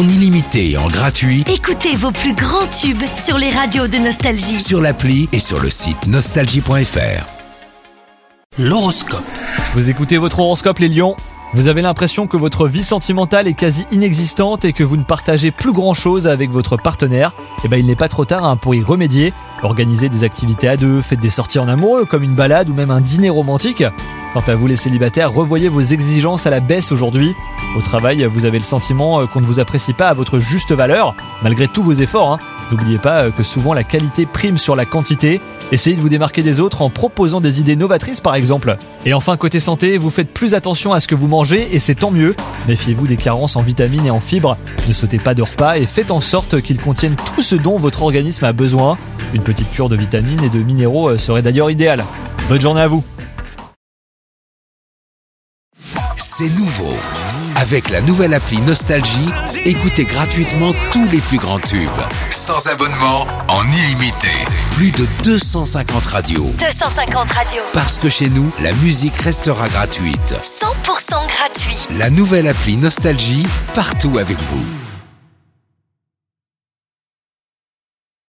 en illimité et en gratuit Écoutez vos plus grands tubes sur les radios de Nostalgie. sur l'appli et sur le site nostalgie.fr. L'horoscope. Vous écoutez votre horoscope les lions? Vous avez l'impression que votre vie sentimentale est quasi inexistante et que vous ne partagez plus grand chose avec votre partenaire Eh ben il n'est pas trop tard hein, pour y remédier. Organisez des activités à deux, faites des sorties en amoureux comme une balade ou même un dîner romantique. Quant à vous les célibataires, revoyez vos exigences à la baisse aujourd'hui. Au travail, vous avez le sentiment euh, qu'on ne vous apprécie pas à votre juste valeur, malgré tous vos efforts. hein. N'oubliez pas euh, que souvent la qualité prime sur la quantité. Essayez de vous démarquer des autres en proposant des idées novatrices par exemple. Et enfin côté santé, vous faites plus attention à ce que vous mangez et c'est tant mieux. Méfiez-vous des carences en vitamines et en fibres. Ne sautez pas de repas et faites en sorte qu'ils contiennent tout ce dont votre organisme a besoin. Petite cure de vitamines et de minéraux euh, serait d'ailleurs idéale. Bonne journée à vous C'est nouveau. Avec la nouvelle appli Nostalgie, écoutez gratuitement tous les plus grands tubes. Sans abonnement, en illimité. Plus de 250 radios. 250 radios. Parce que chez nous, la musique restera gratuite. 100% gratuit. La nouvelle appli Nostalgie, partout avec vous.